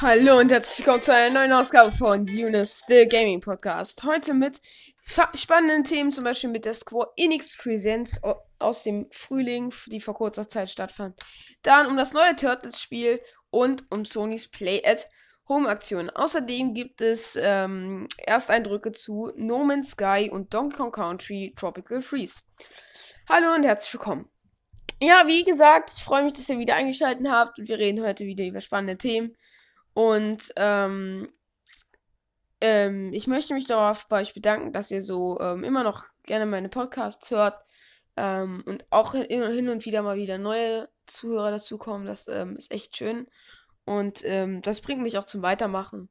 Hallo und herzlich willkommen zu einer neuen Ausgabe von Eunice, the Gaming Podcast. Heute mit spannenden Themen, zum Beispiel mit der Square Enix Präsenz aus dem Frühling, die vor kurzer Zeit stattfand. Dann um das neue Turtles-Spiel und um Sonys Play at Home-Aktion. Außerdem gibt es ähm, Ersteindrücke zu No Man's Sky und Donkey Kong Country Tropical Freeze. Hallo und herzlich willkommen. Ja, wie gesagt, ich freue mich, dass ihr wieder eingeschaltet habt und wir reden heute wieder über spannende Themen. Und ähm, ähm, ich möchte mich darauf bei euch bedanken, dass ihr so ähm, immer noch gerne meine Podcasts hört ähm, und auch hin und wieder mal wieder neue Zuhörer dazukommen. Das ähm, ist echt schön und ähm, das bringt mich auch zum Weitermachen.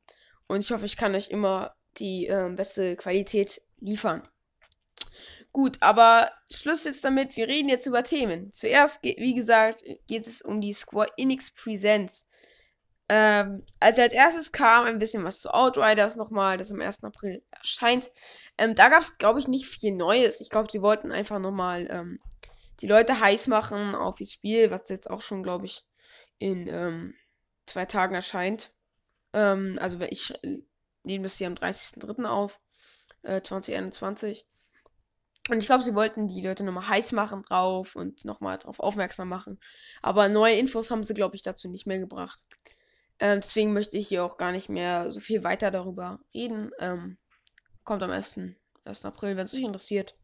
Und ich hoffe, ich kann euch immer die beste Qualität liefern. Gut, aber Schluss jetzt damit. Wir reden jetzt über Themen. Zuerst, wie gesagt, geht es um die Square Enix Presents. Ähm, also als erstes kam ein bisschen was zu Outriders nochmal, das am 1. April erscheint. Ähm, da gab es, glaube ich, nicht viel Neues. Ich glaube, sie wollten einfach nochmal ähm, die Leute heiß machen auf das Spiel, was jetzt auch schon, glaube ich, in ähm, zwei Tagen erscheint. Ähm, also ich nehme das hier am 30.03. auf, äh, 2021. Und ich glaube, sie wollten die Leute nochmal heiß machen drauf und nochmal drauf aufmerksam machen. Aber neue Infos haben sie, glaube ich, dazu nicht mehr gebracht. Ähm, deswegen möchte ich hier auch gar nicht mehr so viel weiter darüber reden. Ähm, kommt am 1. 1. April, wenn es euch interessiert.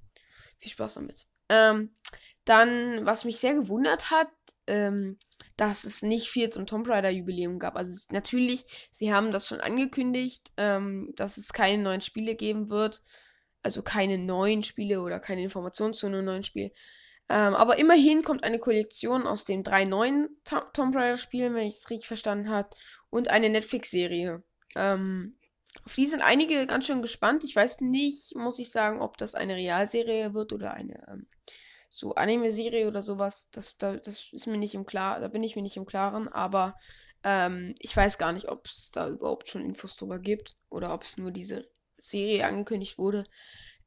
Viel Spaß damit. Ähm, dann, was mich sehr gewundert hat, ähm, dass es nicht viel zum Tomb Raider Jubiläum gab. Also natürlich, sie haben das schon angekündigt, ähm, dass es keine neuen Spiele geben wird. Also keine neuen Spiele oder keine Informationen zu einem neuen Spiel. Ähm, aber immerhin kommt eine Kollektion aus den drei neuen Tomb Raider Spielen, wenn ich es richtig verstanden habe, und eine Netflix-Serie. Ähm, auf die sind einige ganz schön gespannt. Ich weiß nicht, muss ich sagen, ob das eine Realserie wird oder eine ähm, so Anime-Serie oder sowas. Das, das, das ist mir nicht im Klaren, da bin ich mir nicht im Klaren, aber ähm, ich weiß gar nicht, ob es da überhaupt schon Infos drüber gibt oder ob es nur diese Serie angekündigt wurde.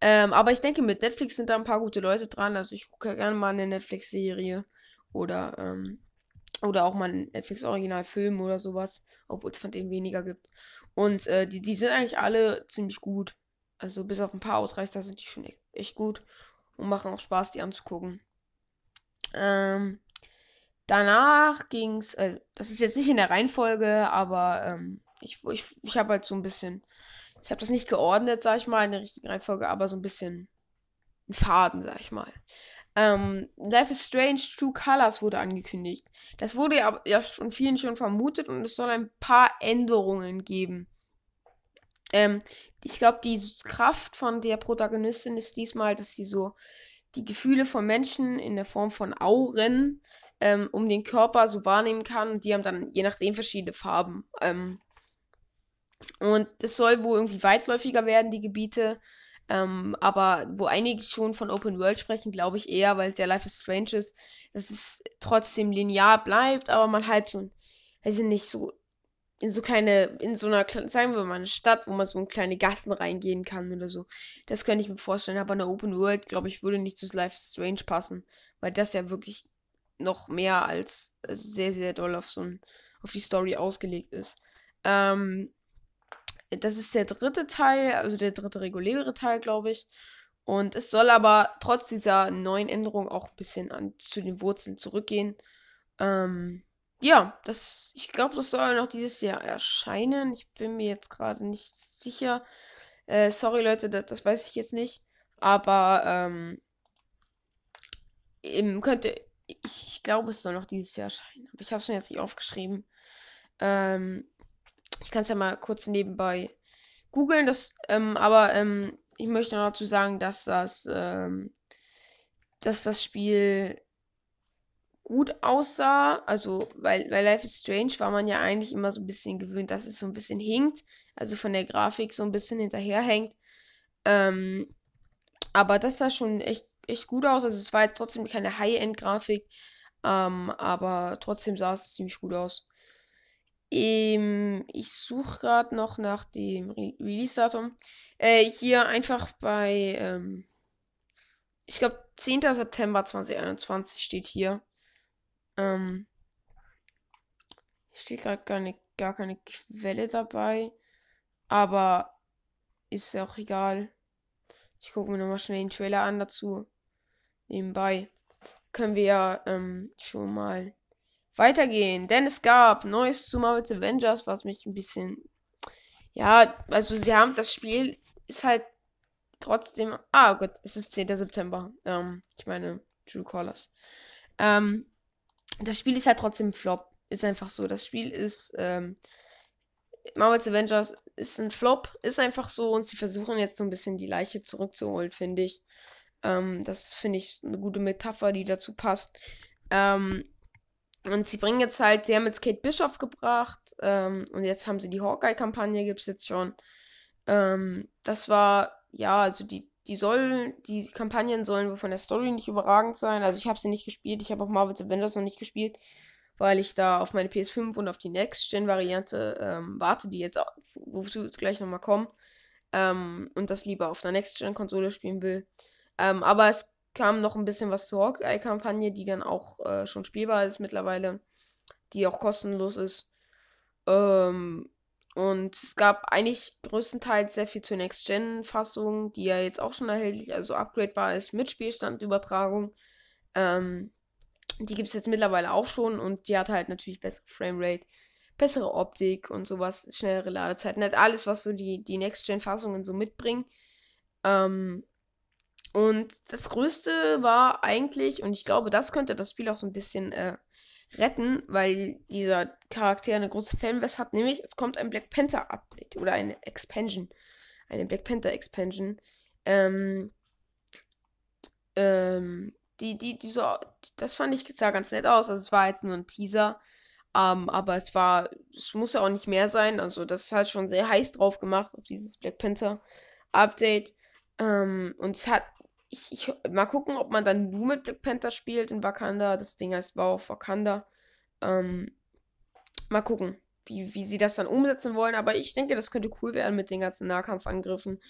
Ähm, aber ich denke, mit Netflix sind da ein paar gute Leute dran. Also ich gucke gerne mal eine Netflix-Serie oder, ähm, oder auch mal einen Netflix-Originalfilm oder sowas, obwohl es von denen weniger gibt. Und äh, die, die sind eigentlich alle ziemlich gut. Also bis auf ein paar Ausreißer sind die schon echt, echt gut und machen auch Spaß, die anzugucken. Ähm, danach ging's, äh, das ist jetzt nicht in der Reihenfolge, aber ähm, ich, ich, ich habe halt so ein bisschen ich habe das nicht geordnet, sag ich mal, in der richtigen Reihenfolge, aber so ein bisschen ein Faden, sag ich mal. Ähm, Life is Strange True Colors wurde angekündigt. Das wurde ja, ja von vielen schon vermutet und es soll ein paar Änderungen geben. Ähm, ich glaube, die Kraft von der Protagonistin ist diesmal, dass sie so die Gefühle von Menschen in der Form von Auren ähm, um den Körper so wahrnehmen kann und die haben dann je nachdem verschiedene Farben. Ähm, und es soll wohl irgendwie weitläufiger werden, die Gebiete. Ähm, aber wo einige schon von Open World sprechen, glaube ich eher, weil es ja Life is Strange ist, dass es trotzdem linear bleibt, aber man halt schon, weiß ich nicht, so in so kleine, in so einer, sagen wir mal, eine Stadt, wo man so in kleine Gassen reingehen kann oder so. Das könnte ich mir vorstellen, aber eine Open World, glaube ich, würde nicht zu Life is Strange passen, weil das ja wirklich noch mehr als also sehr, sehr doll auf so ein, auf die Story ausgelegt ist. Ähm, das ist der dritte Teil, also der dritte reguläre Teil, glaube ich. Und es soll aber trotz dieser neuen Änderung auch ein bisschen an, zu den Wurzeln zurückgehen. Ähm, ja, das, ich glaube, das soll noch dieses Jahr erscheinen. Ich bin mir jetzt gerade nicht sicher. Äh, sorry Leute, das, das, weiß ich jetzt nicht. Aber ähm, eben könnte, ich, glaube, es soll noch dieses Jahr erscheinen. Aber ich habe es mir jetzt nicht aufgeschrieben. Ähm, ich kann es ja mal kurz nebenbei googeln, das, ähm, aber ähm, ich möchte noch dazu sagen, dass das, ähm, dass das Spiel gut aussah. Also, weil, weil Life is Strange war man ja eigentlich immer so ein bisschen gewöhnt, dass es so ein bisschen hinkt. Also von der Grafik so ein bisschen hinterherhängt. Ähm, aber das sah schon echt, echt gut aus. Also es war jetzt trotzdem keine High-End-Grafik. Ähm, aber trotzdem sah es ziemlich gut aus. Ähm, ich suche gerade noch nach dem Re Release-Datum. Äh, hier einfach bei, ähm, ich glaube, 10. September 2021 steht hier. Ähm, steht gerade gar nicht gar keine Quelle dabei. Aber ist ja auch egal. Ich gucke mir nochmal schnell den Trailer an dazu. Nebenbei können wir ja ähm, schon mal weitergehen. Denn es gab Neues zu Marvel's Avengers, was mich ein bisschen. Ja, also sie haben das Spiel ist halt trotzdem. Ah Gott, es ist 10. September. Ähm, ich meine, True Colors. Ähm, das Spiel ist halt trotzdem Flop. Ist einfach so. Das Spiel ist. Ähm, Marvel's Avengers ist ein Flop. Ist einfach so. Und sie versuchen jetzt so ein bisschen die Leiche zurückzuholen, finde ich. Ähm, das finde ich eine gute Metapher, die dazu passt. Ähm, und sie bringen jetzt halt, sie haben jetzt Kate Bischoff gebracht. Ähm, und jetzt haben sie die Hawkeye-Kampagne, gibt es jetzt schon. Ähm, das war, ja, also die, die sollen, die Kampagnen sollen von der Story nicht überragend sein. Also ich habe sie nicht gespielt, ich habe auch Marvel's Avengers noch nicht gespielt, weil ich da auf meine PS5 und auf die Next-Gen-Variante ähm, warte, die jetzt, wozu gleich nochmal kommen. Ähm, und das lieber auf der Next-Gen-Konsole spielen will. Ähm, aber es kam noch ein bisschen was zur Hawkeye-Kampagne, die dann auch äh, schon spielbar ist mittlerweile, die auch kostenlos ist. Ähm, und es gab eigentlich größtenteils sehr viel zur Next-Gen-Fassung, die ja jetzt auch schon erhältlich, also upgradebar ist mit Spielstandübertragung. Ähm, die gibt es jetzt mittlerweile auch schon und die hat halt natürlich bessere Framerate, bessere Optik und sowas, schnellere Ladezeiten, halt alles, was so die, die Next-Gen-Fassungen so mitbringen. Ähm, und das Größte war eigentlich, und ich glaube, das könnte das Spiel auch so ein bisschen äh, retten, weil dieser Charakter eine große Fanbase hat, nämlich es kommt ein Black Panther Update oder eine Expansion. Eine Black Panther Expansion. Ähm, ähm, die, die, die so, das fand ich sah ganz nett aus. Also es war jetzt nur ein Teaser. Ähm, aber es war, es muss ja auch nicht mehr sein. Also das hat schon sehr heiß drauf gemacht, auf dieses Black Panther Update. Ähm, und es hat ich, ich, mal gucken, ob man dann nur mit Black Panther spielt in Wakanda. Das Ding heißt War of Wakanda. Ähm, mal gucken, wie, wie sie das dann umsetzen wollen. Aber ich denke, das könnte cool werden mit den ganzen Nahkampfangriffen.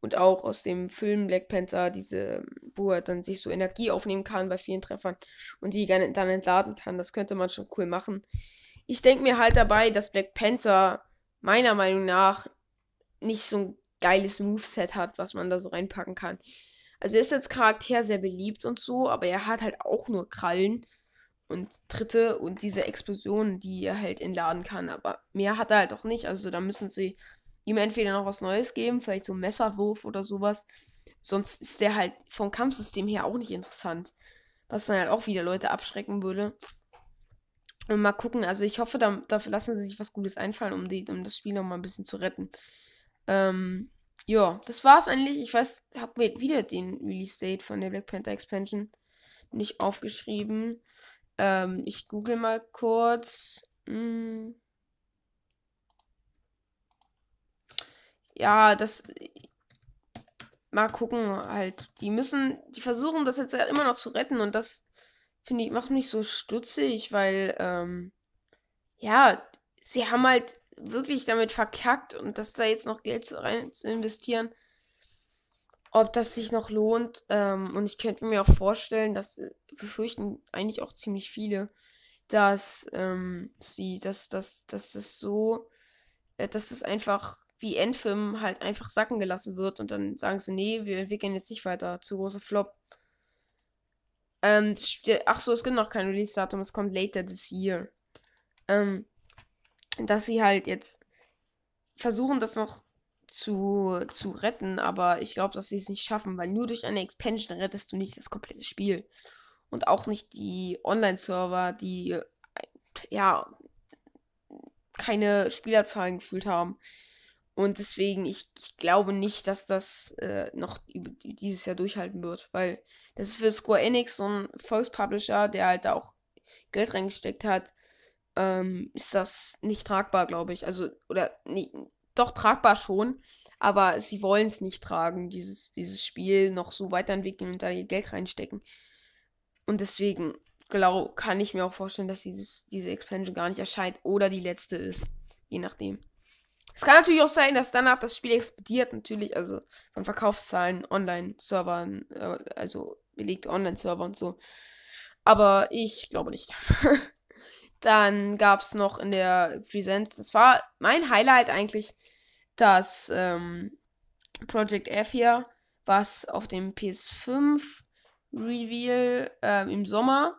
Und auch aus dem Film Black Panther, diese, wo er dann sich so Energie aufnehmen kann bei vielen Treffern und die dann entladen kann. Das könnte man schon cool machen. Ich denke mir halt dabei, dass Black Panther meiner Meinung nach nicht so ein geiles Moveset hat, was man da so reinpacken kann. Also er ist als Charakter sehr beliebt und so, aber er hat halt auch nur Krallen und Tritte und diese Explosionen, die er halt entladen kann. Aber mehr hat er halt auch nicht. Also da müssen sie ihm entweder noch was Neues geben, vielleicht so einen Messerwurf oder sowas. Sonst ist der halt vom Kampfsystem her auch nicht interessant. Was dann halt auch wieder Leute abschrecken würde. Und mal gucken, also ich hoffe, da, dafür lassen sie sich was Gutes einfallen, um, die, um das Spiel noch mal ein bisschen zu retten. Ähm, ja, das war's eigentlich. Ich weiß, hab mir wieder den Release Date von der Black Panther Expansion nicht aufgeschrieben. Ähm, ich google mal kurz. Hm. Ja, das. Mal gucken halt. Die müssen, die versuchen das jetzt halt immer noch zu retten und das finde ich macht mich so stutzig, weil ähm, ja, sie haben halt wirklich damit verkackt und dass da jetzt noch Geld zu, rein zu investieren, ob das sich noch lohnt. Ähm, und ich könnte mir auch vorstellen, dass äh, befürchten eigentlich auch ziemlich viele, dass ähm, sie, dass, dass, dass das so, äh, dass das einfach wie Endfilm halt einfach sacken gelassen wird und dann sagen sie, nee, wir entwickeln jetzt nicht weiter, zu großer Flop. Ähm, ach so, es gibt noch kein Release-Datum, es kommt later this year. Ähm, dass sie halt jetzt versuchen, das noch zu, zu retten, aber ich glaube, dass sie es nicht schaffen, weil nur durch eine Expansion rettest du nicht das komplette Spiel. Und auch nicht die Online-Server, die ja keine Spielerzahlen gefühlt haben. Und deswegen, ich, ich glaube nicht, dass das äh, noch dieses Jahr durchhalten wird, weil das ist für Square Enix so ein Volkspublisher, der halt da auch Geld reingesteckt hat ähm, ist das nicht tragbar, glaube ich. Also, oder nee, doch tragbar schon, aber sie wollen es nicht tragen, dieses, dieses Spiel noch so weiterentwickeln und da ihr Geld reinstecken. Und deswegen glaub, kann ich mir auch vorstellen, dass dieses, diese Expansion gar nicht erscheint oder die letzte ist. Je nachdem. Es kann natürlich auch sein, dass danach das Spiel explodiert, natürlich, also von Verkaufszahlen, Online-Servern, äh, also belegte Online-Server und so. Aber ich glaube nicht. Dann gab es noch in der Präsenz, das war mein Highlight eigentlich, das ähm, Project F hier, was auf dem PS5 Reveal äh, im Sommer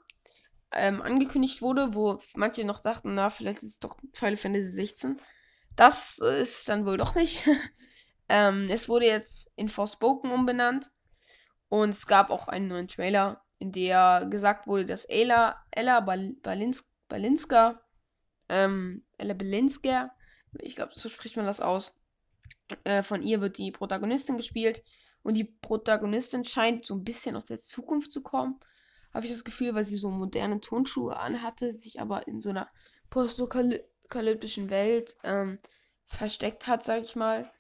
ähm, angekündigt wurde, wo manche noch dachten, na, vielleicht ist es doch Final Fantasy 16. Das ist dann wohl doch nicht. ähm, es wurde jetzt in Forspoken umbenannt und es gab auch einen neuen Trailer, in der gesagt wurde, dass Ella, Ella Bal Balins Balinska, ähm, Ella Balinska, ich glaube, so spricht man das aus. Äh, von ihr wird die Protagonistin gespielt. Und die Protagonistin scheint so ein bisschen aus der Zukunft zu kommen. Habe ich das Gefühl, weil sie so moderne Tonschuhe anhatte, sich aber in so einer postapokalyptischen Welt ähm, versteckt hat, sag ich mal.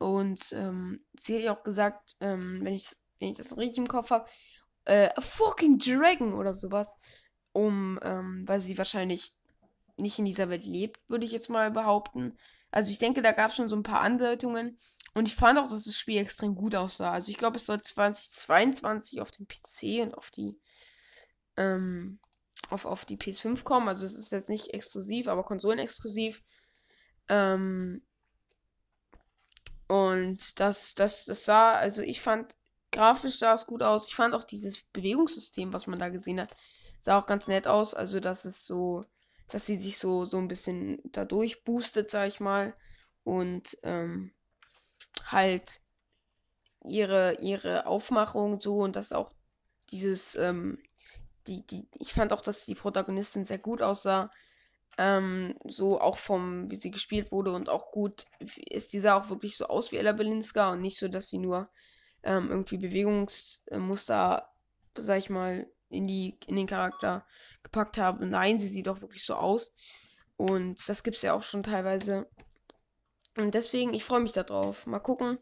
Und ähm, sie hat ja auch gesagt, ähm, wenn, ich, wenn ich das richtig im Kopf habe, äh, a fucking Dragon oder sowas um, ähm, weil sie wahrscheinlich nicht in dieser Welt lebt, würde ich jetzt mal behaupten. Also ich denke, da gab es schon so ein paar Andeutungen. Und ich fand auch, dass das Spiel extrem gut aussah. Also ich glaube, es soll 2022 auf dem PC und auf die ähm, auf, auf die PS5 kommen. Also es ist jetzt nicht exklusiv, aber konsolenexklusiv. Ähm, und das, das, das sah, also ich fand, grafisch sah es gut aus. Ich fand auch dieses Bewegungssystem, was man da gesehen hat, sah auch ganz nett aus. Also, dass es so, dass sie sich so, so ein bisschen dadurch boostet, sag ich mal. Und ähm, halt ihre, ihre Aufmachung so und dass auch dieses, ähm, die, die, ich fand auch, dass die Protagonistin sehr gut aussah. Ähm, so auch vom, wie sie gespielt wurde und auch gut ist, die sah auch wirklich so aus wie Ella Belinska und nicht so, dass sie nur ähm, irgendwie Bewegungsmuster, sag ich mal, in, die, in den Charakter gepackt habe. Nein, sie sieht auch wirklich so aus. Und das gibt es ja auch schon teilweise. Und deswegen, ich freue mich darauf. Mal gucken,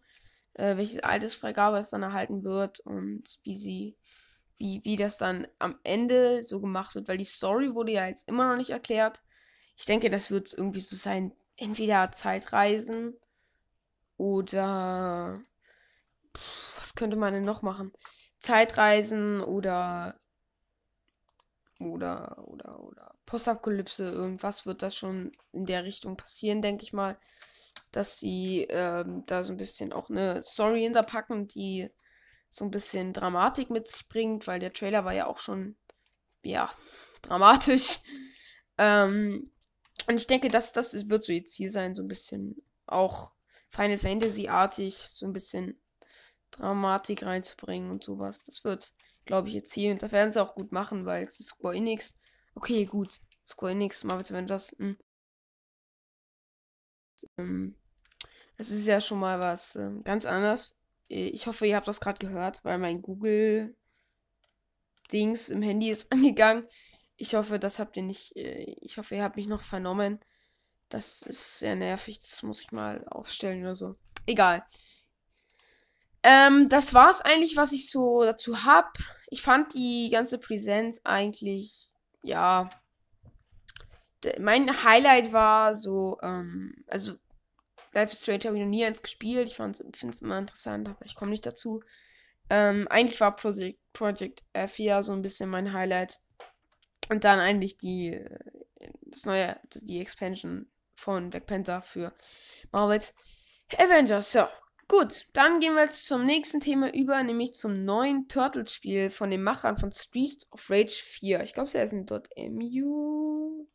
äh, welche Altersfreigabe es dann erhalten wird und wie sie, wie, wie das dann am Ende so gemacht wird, weil die Story wurde ja jetzt immer noch nicht erklärt. Ich denke, das wird irgendwie so sein, entweder Zeitreisen oder pff, was könnte man denn noch machen? Zeitreisen oder oder, oder, oder Postapokalypse, irgendwas wird das schon in der Richtung passieren, denke ich mal. Dass sie ähm, da so ein bisschen auch eine Story hinterpacken, die so ein bisschen Dramatik mit sich bringt, weil der Trailer war ja auch schon, ja, dramatisch. Ähm, und ich denke, dass das wird so ihr Ziel sein, so ein bisschen auch Final Fantasy-artig, so ein bisschen Dramatik reinzubringen und sowas. Das wird glaube ich, jetzt hier. Und da werden sie auch gut machen, weil es ist Square Enix. Okay, gut. Square Enix, Marvel's Avengers. Hm. Ähm, das ist ja schon mal was ähm, ganz anderes. Äh, ich hoffe, ihr habt das gerade gehört, weil mein Google Dings im Handy ist angegangen. Ich hoffe, das habt ihr nicht. Äh, ich hoffe, ihr habt mich noch vernommen. Das ist sehr nervig. Das muss ich mal aufstellen oder so. Egal. Ähm, das war's eigentlich, was ich so dazu hab. Ich fand die ganze Präsenz eigentlich, ja. Mein Highlight war so, ähm, also Life is Strange habe ich noch nie eins gespielt. Ich finde es immer interessant, aber ich komme nicht dazu. Ähm, eigentlich war Project, Project F4 so ein bisschen mein Highlight. Und dann eigentlich die, das neue, die Expansion von Black Panther für Marvels Avengers. So, Gut, dann gehen wir jetzt zum nächsten Thema über, nämlich zum neuen Turtles-Spiel von den Machern von Streets of Rage 4. Ich glaube, sie heißen MU.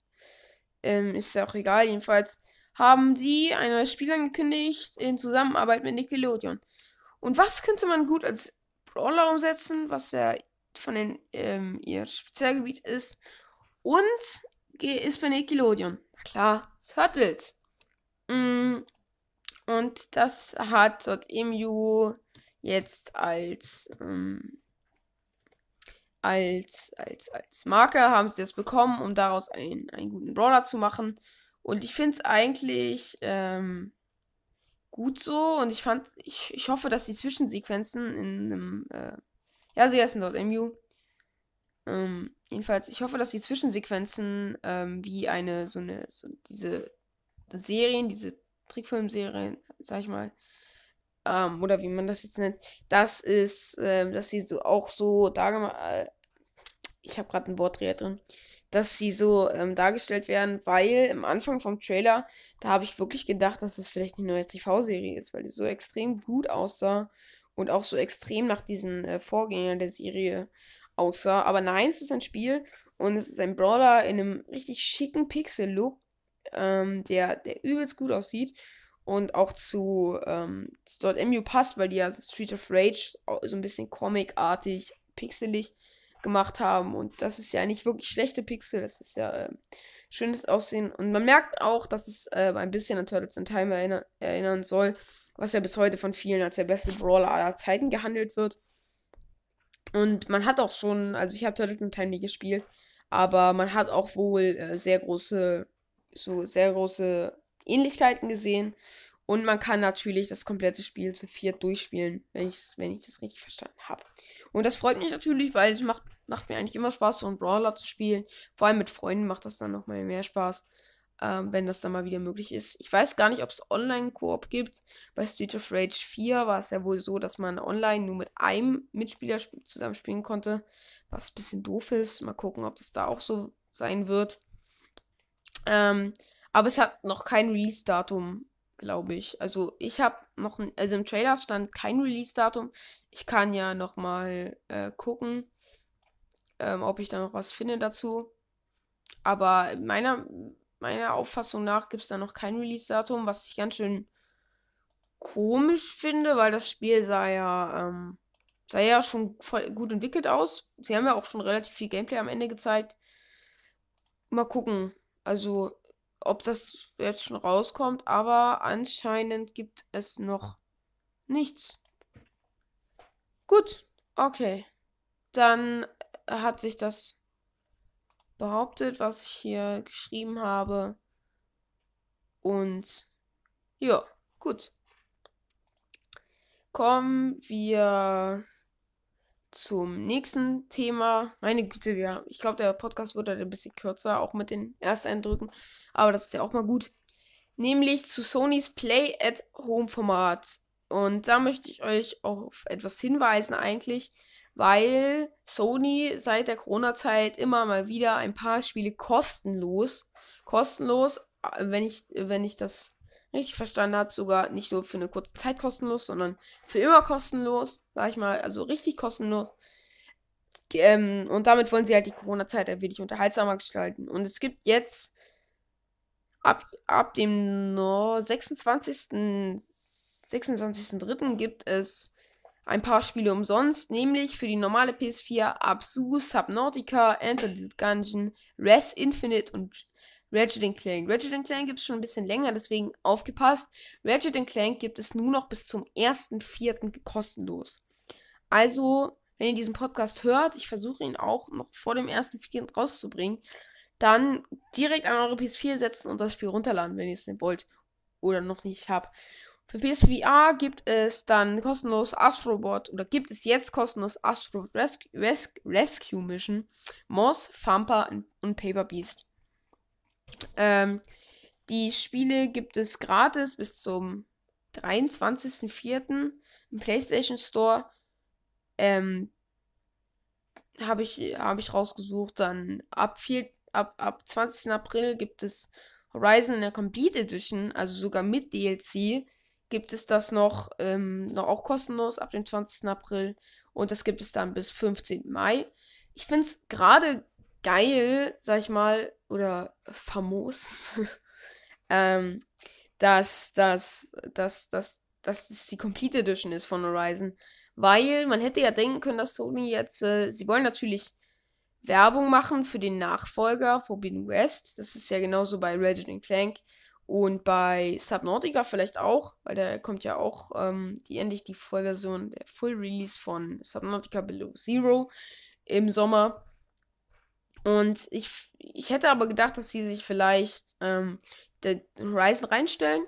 Ähm, ist ja auch egal. Jedenfalls haben sie ein neues Spiel angekündigt in Zusammenarbeit mit Nickelodeon. Und was könnte man gut als Brawler umsetzen, was ja von den ähm, ihr Spezialgebiet ist und ist für Nickelodeon. Na klar, Turtles. Mm, und das hat dort EMU jetzt als, ähm, als, als, als Marker haben sie das bekommen, um daraus einen, einen guten Brawler zu machen. Und ich finde es eigentlich ähm, gut so. Und ich fand, ich, ich hoffe, dass die Zwischensequenzen in einem, äh, ja, sie heißen dort MU. Ähm, jedenfalls, ich hoffe, dass die Zwischensequenzen ähm, wie eine, so eine, so diese Serien, diese Trickfilmserien, sag ich mal, ähm, oder wie man das jetzt nennt, das ist, äh, dass sie so auch so dargemacht, äh, ich habe gerade ein Wortdreher drin, dass sie so ähm, dargestellt werden, weil im Anfang vom Trailer, da habe ich wirklich gedacht, dass es vielleicht eine neue TV-Serie ist, weil die so extrem gut aussah und auch so extrem nach diesen äh, Vorgängern der Serie aussah. Aber nein, es ist ein Spiel und es ist ein Brawler in einem richtig schicken Pixel-Look, ähm, der, der übelst gut aussieht und auch zu ähm, .mu passt, weil die ja Street of Rage so ein bisschen comicartig, pixelig gemacht haben und das ist ja nicht wirklich schlechte Pixel, das ist ja äh, schönes Aussehen und man merkt auch, dass es äh, ein bisschen an Turtles in Time erinner erinnern soll, was ja bis heute von vielen als der beste Brawler aller Zeiten gehandelt wird. Und man hat auch schon, also ich habe Turtles in Time nie gespielt, aber man hat auch wohl äh, sehr große, so sehr große Ähnlichkeiten gesehen. Und man kann natürlich das komplette Spiel zu viert durchspielen, wenn ich, wenn ich das richtig verstanden habe. Und das freut mich natürlich, weil es macht, macht mir eigentlich immer Spaß, so einen Brawler zu spielen. Vor allem mit Freunden macht das dann nochmal mehr Spaß, ähm, wenn das dann mal wieder möglich ist. Ich weiß gar nicht, ob es Online-Koop gibt. Bei Street of Rage 4 war es ja wohl so, dass man online nur mit einem Mitspieler zusammen spielen konnte. Was ein bisschen doof ist. Mal gucken, ob das da auch so sein wird. Ähm, aber es hat noch kein Release-Datum, glaube ich. Also ich habe noch, ein, also im Trailer stand kein Release-Datum. Ich kann ja noch mal äh, gucken, ähm, ob ich da noch was finde dazu. Aber meiner, meiner Auffassung nach gibt es da noch kein Release-Datum, was ich ganz schön komisch finde, weil das Spiel sah ja, ähm, sah ja schon voll gut entwickelt aus. Sie haben ja auch schon relativ viel Gameplay am Ende gezeigt. Mal gucken. Also ob das jetzt schon rauskommt, aber anscheinend gibt es noch nichts. Gut, okay. Dann hat sich das behauptet, was ich hier geschrieben habe. Und ja, gut. Kommen wir zum nächsten Thema. Meine Güte, ja, ich glaube, der Podcast wird halt ein bisschen kürzer, auch mit den Ersteindrücken. Aber das ist ja auch mal gut. Nämlich zu Sonys Play at Home Format. Und da möchte ich euch auf etwas hinweisen eigentlich, weil Sony seit der Corona-Zeit immer mal wieder ein paar Spiele kostenlos, kostenlos, wenn ich, wenn ich das richtig verstanden habe, sogar nicht nur für eine kurze Zeit kostenlos, sondern für immer kostenlos, sag ich mal, also richtig kostenlos. Ähm, und damit wollen sie halt die Corona-Zeit ein wenig unterhaltsamer gestalten. Und es gibt jetzt ab, ab dem no 26. 26.03. gibt es ein paar Spiele umsonst, nämlich für die normale PS4 Absu, Subnautica, Enter the Gungeon, Res Infinite und Ratchet Clank. Ratchet Clank gibt es schon ein bisschen länger, deswegen aufgepasst. Ratchet Clank gibt es nur noch bis zum 1.4. kostenlos. Also, wenn ihr diesen Podcast hört, ich versuche ihn auch noch vor dem 1.4. rauszubringen, dann direkt an eure PS4 setzen und das Spiel runterladen, wenn ihr es nicht wollt oder noch nicht habt. Für PSVR gibt es dann kostenlos Astrobot oder gibt es jetzt kostenlos Astro Rescue, Rescue, Rescue Mission, Moss, Thumper und Paper Beast. Ähm, die Spiele gibt es gratis bis zum 23.04. im PlayStation Store. Ähm, habe ich, hab ich rausgesucht. Dann ab 4, ab, ab 20. April gibt es Horizon in der Complete Edition, also sogar mit DLC, gibt es das noch, ähm, noch auch kostenlos ab dem 20. April. Und das gibt es dann bis 15. Mai. Ich finde es gerade geil, sag ich mal, oder famos, ähm, dass, dass, dass, dass, dass das die Complete Edition ist von Horizon. Weil man hätte ja denken können, dass Sony jetzt, äh, sie wollen natürlich Werbung machen für den Nachfolger Forbidden West. Das ist ja genauso bei Ratchet Clank und bei Subnautica vielleicht auch, weil da kommt ja auch ähm, die endlich die Vollversion, der Full Release von Subnautica Below Zero im Sommer. Und ich, ich hätte aber gedacht, dass sie sich vielleicht ähm, den Horizon reinstellen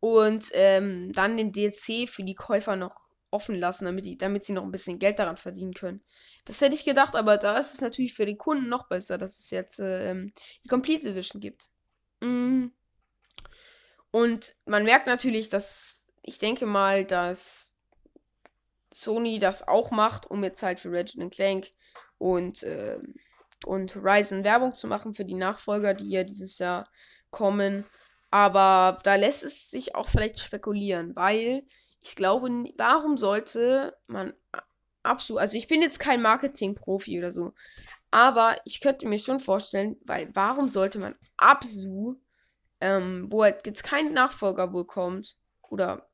und ähm, dann den DLC für die Käufer noch offen lassen, damit, die, damit sie noch ein bisschen Geld daran verdienen können. Das hätte ich gedacht, aber da ist es natürlich für den Kunden noch besser, dass es jetzt ähm, die Complete Edition gibt. Mm. Und man merkt natürlich, dass ich denke mal, dass Sony das auch macht, um jetzt halt für Ratchet Clank und äh, und Ryzen Werbung zu machen für die Nachfolger, die ja dieses Jahr kommen. Aber da lässt es sich auch vielleicht spekulieren, weil ich glaube, warum sollte man absolut, also ich bin jetzt kein Marketing-Profi oder so, aber ich könnte mir schon vorstellen, weil warum sollte man Absu, ähm, wo halt jetzt kein Nachfolger wohl kommt, oder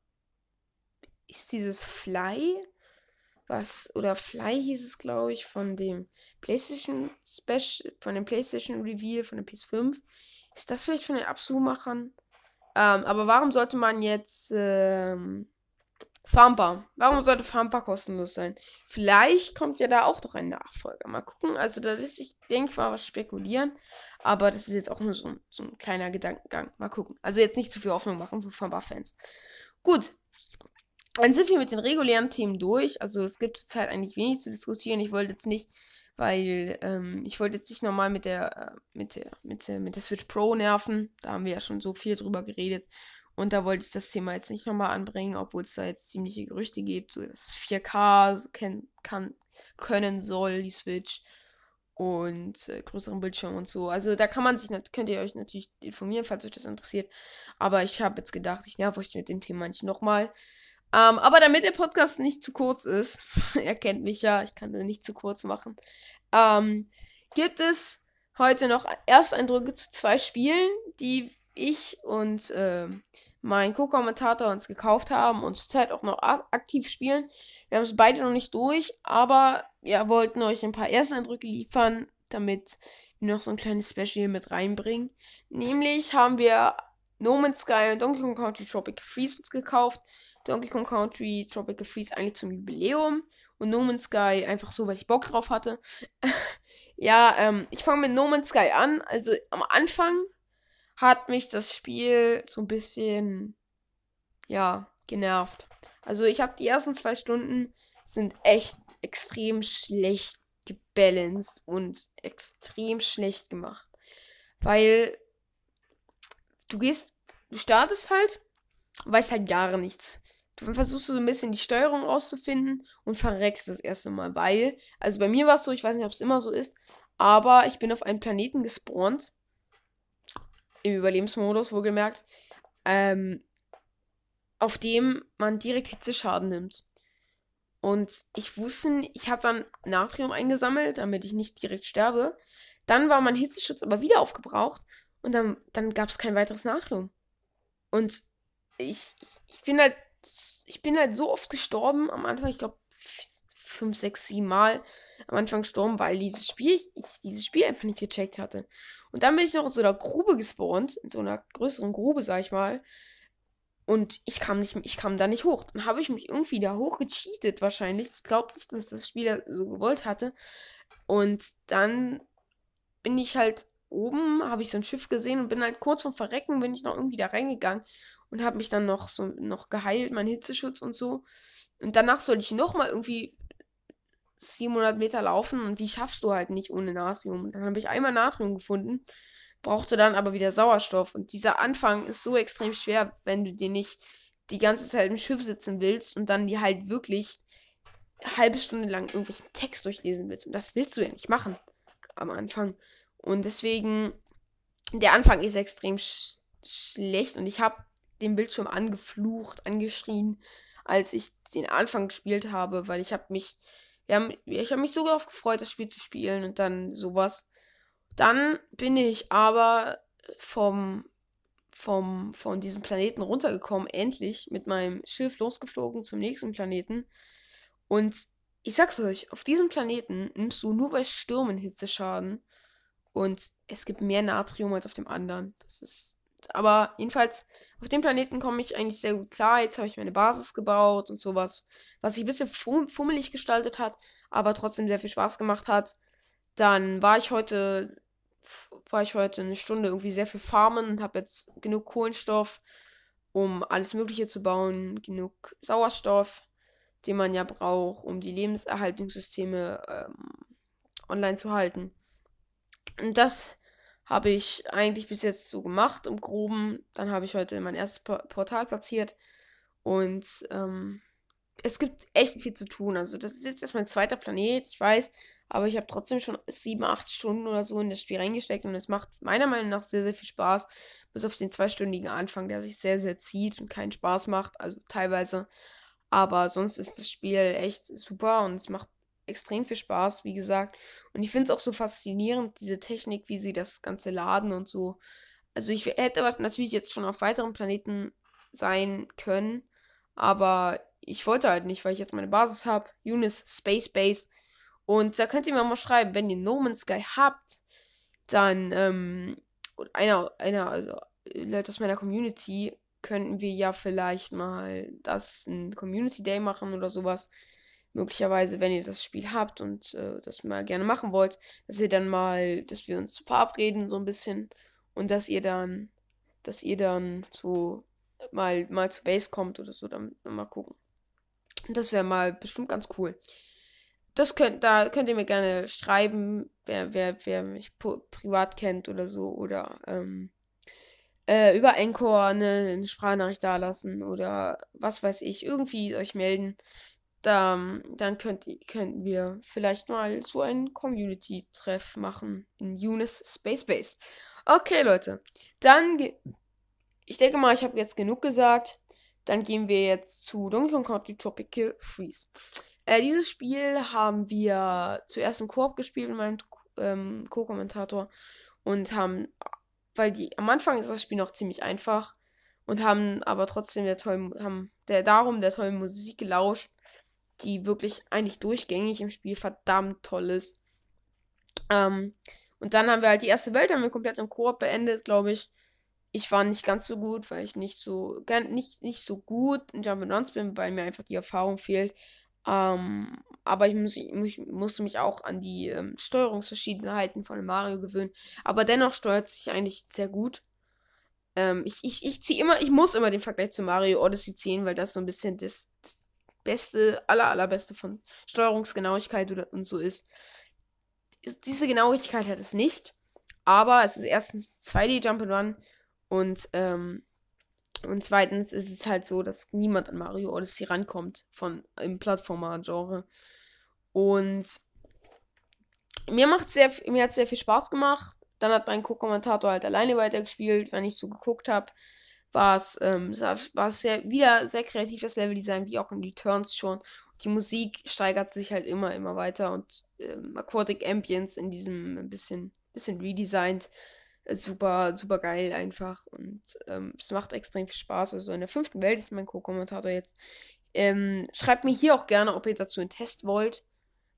ist dieses Fly? Was, oder Fly hieß es, glaube ich, von dem PlayStation Special, von dem PlayStation Reveal, von der PS5. Ist das vielleicht von den Absu-Machern? Ähm, aber warum sollte man jetzt ähm, Farmbar. Warum sollte Farmbar kostenlos sein? Vielleicht kommt ja da auch doch ein Nachfolger. Mal gucken. Also da lässt sich, denke mal was spekulieren. Aber das ist jetzt auch nur so ein, so ein kleiner Gedankengang. Mal gucken. Also jetzt nicht zu viel Hoffnung machen für Farmbar-Fans. Gut. Dann sind wir mit den regulären Themen durch. Also es gibt zurzeit eigentlich wenig zu diskutieren. Ich wollte jetzt nicht, weil ähm, ich wollte jetzt nicht nochmal mit der, äh, mit der, mit der, mit der Switch Pro nerven. Da haben wir ja schon so viel drüber geredet. Und da wollte ich das Thema jetzt nicht nochmal anbringen, obwohl es da jetzt ziemliche Gerüchte gibt, so dass es 4K ken kann, können soll, die Switch. Und äh, größeren Bildschirm und so. Also da kann man sich, könnt ihr euch natürlich informieren, falls euch das interessiert. Aber ich habe jetzt gedacht, ich nerv euch mit dem Thema nicht nochmal. Ähm, aber damit der Podcast nicht zu kurz ist, er kennt mich ja, ich kann den nicht zu kurz machen, ähm, gibt es heute noch Ersteindrücke zu zwei Spielen, die ich und äh, mein Co-Kommentator uns gekauft haben und zurzeit auch noch aktiv spielen. Wir haben es beide noch nicht durch, aber wir wollten euch ein paar Ersteindrücke liefern, damit wir noch so ein kleines Special mit reinbringen. Nämlich haben wir No Man's Sky und Donkey Kong Country Tropical Freeze uns gekauft. Donkey Kong Country Tropical Freeze eigentlich zum Jubiläum und No Man's Sky einfach so, weil ich Bock drauf hatte. ja, ähm, ich fange mit No Man's Sky an. Also am Anfang hat mich das Spiel so ein bisschen, ja, genervt. Also ich habe die ersten zwei Stunden sind echt extrem schlecht gebalanced und extrem schlecht gemacht. Weil du gehst, du startest halt, weißt halt gar nichts. Du versuchst so ein bisschen die Steuerung rauszufinden und verreckst das erste Mal, weil, also bei mir war es so, ich weiß nicht, ob es immer so ist, aber ich bin auf einem Planeten gespawnt im Überlebensmodus, wohlgemerkt, ähm, auf dem man direkt Hitzeschaden nimmt. Und ich wusste, ich habe dann Natrium eingesammelt, damit ich nicht direkt sterbe. Dann war mein Hitzeschutz aber wieder aufgebraucht und dann, dann gab es kein weiteres Natrium. Und ich, ich bin halt, ich bin halt so oft gestorben am Anfang, ich glaube 5, 6, 7 Mal am Anfang gestorben, weil dieses Spiel, ich dieses Spiel einfach nicht gecheckt hatte. Und dann bin ich noch in so einer Grube gespawnt, in so einer größeren Grube, sag ich mal. Und ich kam nicht, ich kam da nicht hoch. Dann habe ich mich irgendwie da hoch gecheatet wahrscheinlich. Ich glaube nicht, dass das Spiel so gewollt hatte. Und dann bin ich halt oben, habe ich so ein Schiff gesehen und bin halt kurz vom Verrecken, bin ich noch irgendwie da reingegangen und habe mich dann noch so noch geheilt, mein Hitzeschutz und so. Und danach sollte ich noch mal irgendwie 700 Meter laufen und die schaffst du halt nicht ohne Natrium. Dann habe ich einmal Natrium gefunden, brauchte dann aber wieder Sauerstoff. Und dieser Anfang ist so extrem schwer, wenn du dir nicht die ganze Zeit im Schiff sitzen willst und dann die halt wirklich halbe Stunde lang irgendwelchen Text durchlesen willst. Und das willst du ja nicht machen am Anfang. Und deswegen, der Anfang ist extrem sch schlecht und ich habe den Bildschirm angeflucht, angeschrien, als ich den Anfang gespielt habe, weil ich habe mich wir haben, ich habe mich so darauf gefreut, das Spiel zu spielen und dann sowas. Dann bin ich aber vom, vom, von diesem Planeten runtergekommen, endlich mit meinem Schiff losgeflogen zum nächsten Planeten. Und ich sag's euch, auf diesem Planeten nimmst du nur bei Stürmen Hitzeschaden. Und es gibt mehr Natrium als auf dem anderen. Das ist. Aber jedenfalls, auf dem Planeten komme ich eigentlich sehr gut klar. Jetzt habe ich meine Basis gebaut und sowas was sich ein bisschen fummelig gestaltet hat, aber trotzdem sehr viel Spaß gemacht hat. Dann war ich heute, war ich heute eine Stunde irgendwie sehr viel farmen und habe jetzt genug Kohlenstoff, um alles Mögliche zu bauen, genug Sauerstoff, den man ja braucht, um die Lebenserhaltungssysteme ähm, online zu halten. Und das habe ich eigentlich bis jetzt so gemacht im Groben. Dann habe ich heute mein erstes Portal platziert und ähm, es gibt echt viel zu tun. Also, das ist jetzt erst mein zweiter Planet, ich weiß. Aber ich habe trotzdem schon sieben, acht Stunden oder so in das Spiel reingesteckt und es macht meiner Meinung nach sehr, sehr viel Spaß. Bis auf den zweistündigen Anfang, der sich sehr, sehr zieht und keinen Spaß macht. Also teilweise. Aber sonst ist das Spiel echt super und es macht extrem viel Spaß, wie gesagt. Und ich finde es auch so faszinierend, diese Technik, wie sie das Ganze laden und so. Also ich hätte natürlich jetzt schon auf weiteren Planeten sein können, aber ich wollte halt nicht, weil ich jetzt meine Basis habe. Unis Space Base. Und da könnt ihr mir mal schreiben, wenn ihr No Man's Sky habt, dann, ähm, einer, einer, also Leute aus meiner Community, könnten wir ja vielleicht mal das ein Community Day machen oder sowas möglicherweise, wenn ihr das Spiel habt und äh, das mal gerne machen wollt, dass ihr dann mal, dass wir uns verabreden so ein bisschen und dass ihr dann, dass ihr dann so mal mal zu Base kommt oder so, dann, dann mal gucken. Das wäre mal bestimmt ganz cool. Das könnt, da könnt ihr mir gerne schreiben, wer, wer, wer mich privat kennt oder so oder ähm, äh, über Encore eine, eine Sprachnachricht da lassen oder was weiß ich, irgendwie euch melden dann, dann könnt, könnten wir vielleicht mal so einen Community-Treff machen in Unis Space Base. Okay, Leute. Dann, ich denke mal, ich habe jetzt genug gesagt. Dann gehen wir jetzt zu Donkey Kong Country Tropical Freeze. Äh, dieses Spiel haben wir zuerst im Koop gespielt mit meinem ähm, Co-Kommentator und haben, weil die am Anfang ist das Spiel noch ziemlich einfach und haben aber trotzdem der tollen, haben der darum der tollen Musik gelauscht die wirklich eigentlich durchgängig im Spiel verdammt toll ist. Ähm, und dann haben wir halt die erste Welt haben wir komplett im Koop beendet, glaube ich. Ich war nicht ganz so gut, weil ich nicht so nicht, nicht so gut in Jump bin, weil mir einfach die Erfahrung fehlt. Ähm, aber ich, muss, ich, musste mich auch an die ähm, Steuerungsverschiedenheiten von Mario gewöhnen. Aber dennoch steuert sich eigentlich sehr gut. Ähm, ich ich, ich ziehe immer, ich muss immer den Vergleich zu Mario Odyssey ziehen, weil das so ein bisschen das, das beste, aller, allerbeste von Steuerungsgenauigkeit und so ist. Diese Genauigkeit hat es nicht, aber es ist erstens 2D Jump'n'Run und, ähm, und zweitens ist es halt so, dass niemand an Mario Odyssey rankommt von im Plattformer-Genre. Und mir sehr, mir hat sehr viel Spaß gemacht. Dann hat mein Co-Kommentator halt alleine weitergespielt, wenn ich so geguckt habe war es ähm, war es sehr, wieder sehr kreativ, das Leveldesign, wie auch in Returns schon. Die Musik steigert sich halt immer, immer weiter und ähm, Aquatic Ambience in diesem bisschen, bisschen redesigned. Äh, super, super geil einfach. Und ähm, es macht extrem viel Spaß. Also in der fünften Welt ist mein Co-Kommentator jetzt. Ähm, schreibt mir hier auch gerne, ob ihr dazu einen Test wollt.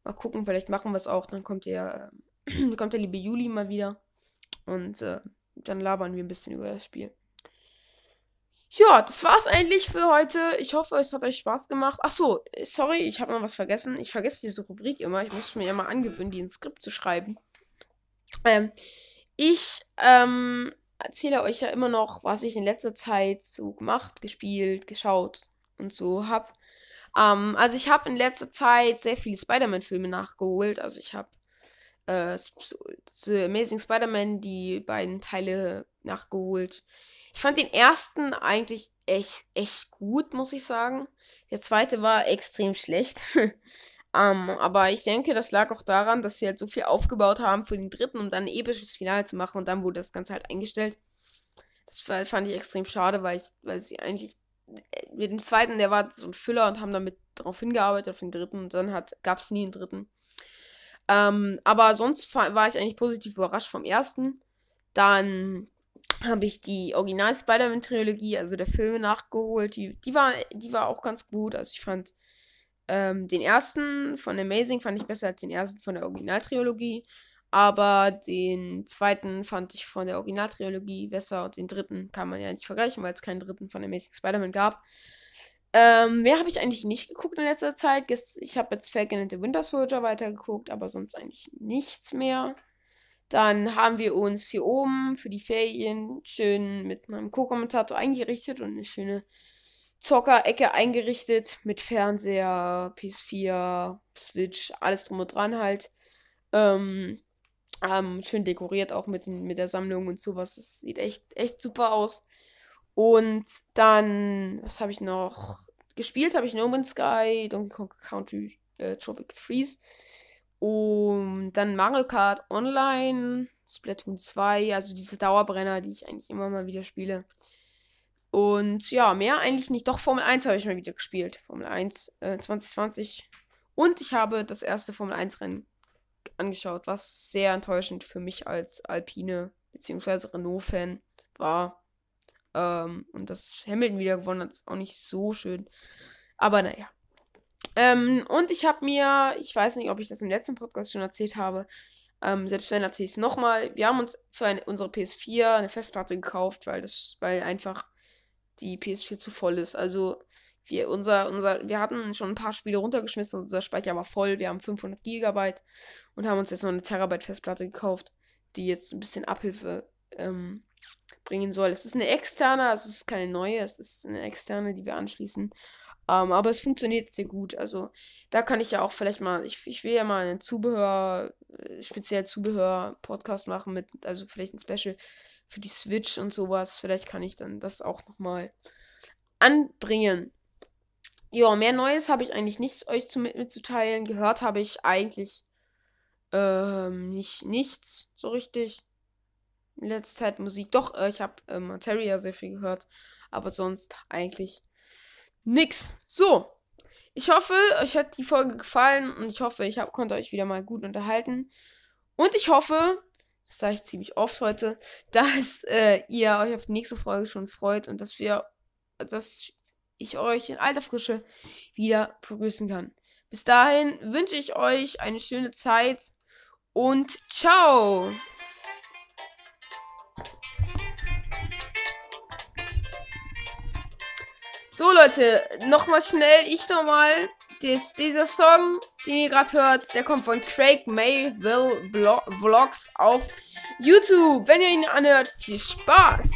Mal gucken, vielleicht machen wir es auch. Dann kommt der, äh, kommt der liebe Juli mal wieder. Und äh, dann labern wir ein bisschen über das Spiel. Ja, das war's eigentlich für heute. Ich hoffe, es hat euch Spaß gemacht. Ach so, sorry, ich habe noch was vergessen. Ich vergesse diese Rubrik immer. Ich muss mir immer angewöhnen, die ins Skript zu schreiben. Ähm, ich ähm, erzähle euch ja immer noch, was ich in letzter Zeit so gemacht, gespielt, geschaut und so hab. Ähm, also ich habe in letzter Zeit sehr viele Spider-Man-Filme nachgeholt. Also ich habe äh, The Amazing Spider-Man die beiden Teile nachgeholt. Ich fand den ersten eigentlich echt, echt gut, muss ich sagen. Der zweite war extrem schlecht. um, ähm, aber ich denke, das lag auch daran, dass sie halt so viel aufgebaut haben für den dritten, um dann ein episches Finale zu machen und dann wurde das Ganze halt eingestellt. Das fand ich extrem schade, weil ich, weil sie eigentlich äh, mit dem zweiten, der war so ein Füller und haben damit darauf hingearbeitet auf den dritten und dann gab es nie einen dritten. Ähm, aber sonst war ich eigentlich positiv überrascht vom ersten. Dann habe ich die Original Spider-Man Trilogie, also der Filme nachgeholt. Die, die, war, die war auch ganz gut. Also ich fand ähm, den ersten von Amazing fand ich besser als den ersten von der Originaltrilogie. Aber den zweiten fand ich von der Originaltrilogie besser und den dritten kann man ja nicht vergleichen, weil es keinen dritten von Amazing Spider-Man gab. Ähm, mehr habe ich eigentlich nicht geguckt in letzter Zeit. Ich habe jetzt Falcon and the Winter Soldier weitergeguckt, aber sonst eigentlich nichts mehr. Dann haben wir uns hier oben für die Ferien schön mit meinem Co-Kommentator eingerichtet und eine schöne Zocker-Ecke eingerichtet mit Fernseher, PS4, Switch, alles drum und dran halt. Ähm, ähm, schön dekoriert auch mit, mit der Sammlung und sowas. Das sieht echt, echt super aus. Und dann, was habe ich noch? Gespielt habe ich No Man's Sky, Donkey Kong Country äh, Tropic Freeze. Und dann Mario Kart Online, Splatoon 2, also diese Dauerbrenner, die ich eigentlich immer mal wieder spiele. Und ja, mehr eigentlich nicht. Doch, Formel 1 habe ich mal wieder gespielt. Formel 1 äh, 2020. Und ich habe das erste Formel 1 Rennen angeschaut, was sehr enttäuschend für mich als Alpine bzw. Renault-Fan war. Ähm, und dass Hamilton wieder gewonnen hat, ist auch nicht so schön. Aber naja. Ähm, und ich habe mir, ich weiß nicht, ob ich das im letzten Podcast schon erzählt habe, ähm, selbst wenn erzähle ich es nochmal. Wir haben uns für eine, unsere PS4 eine Festplatte gekauft, weil das, weil einfach die PS4 zu voll ist. Also wir, unser, unser, wir hatten schon ein paar Spiele runtergeschmissen, unser Speicher war voll. Wir haben 500 GB und haben uns jetzt noch eine Terabyte Festplatte gekauft, die jetzt ein bisschen Abhilfe ähm, bringen soll. Es ist eine externe, also es ist keine neue, es ist eine externe, die wir anschließen. Ähm, aber es funktioniert sehr gut. Also da kann ich ja auch vielleicht mal, ich, ich will ja mal einen Zubehör, äh, speziell Zubehör-Podcast machen mit, also vielleicht ein Special für die Switch und sowas. Vielleicht kann ich dann das auch nochmal anbringen. Ja, mehr Neues habe ich eigentlich nichts euch zu, mitzuteilen. Gehört habe ich eigentlich ähm, nicht, nichts so richtig. In letzter Zeit Musik. Doch, äh, ich habe äh, Materia sehr viel gehört. Aber sonst eigentlich nix. So. Ich hoffe, euch hat die Folge gefallen und ich hoffe, ich hab, konnte euch wieder mal gut unterhalten. Und ich hoffe, das sage ich ziemlich oft heute, dass äh, ihr euch auf die nächste Folge schon freut und dass wir, dass ich euch in alter Frische wieder begrüßen kann. Bis dahin wünsche ich euch eine schöne Zeit und ciao! So Leute, nochmal schnell, ich nochmal. dieser Song, den ihr gerade hört, der kommt von Craig Mayville Vlogs auf YouTube. Wenn ihr ihn anhört, viel Spaß!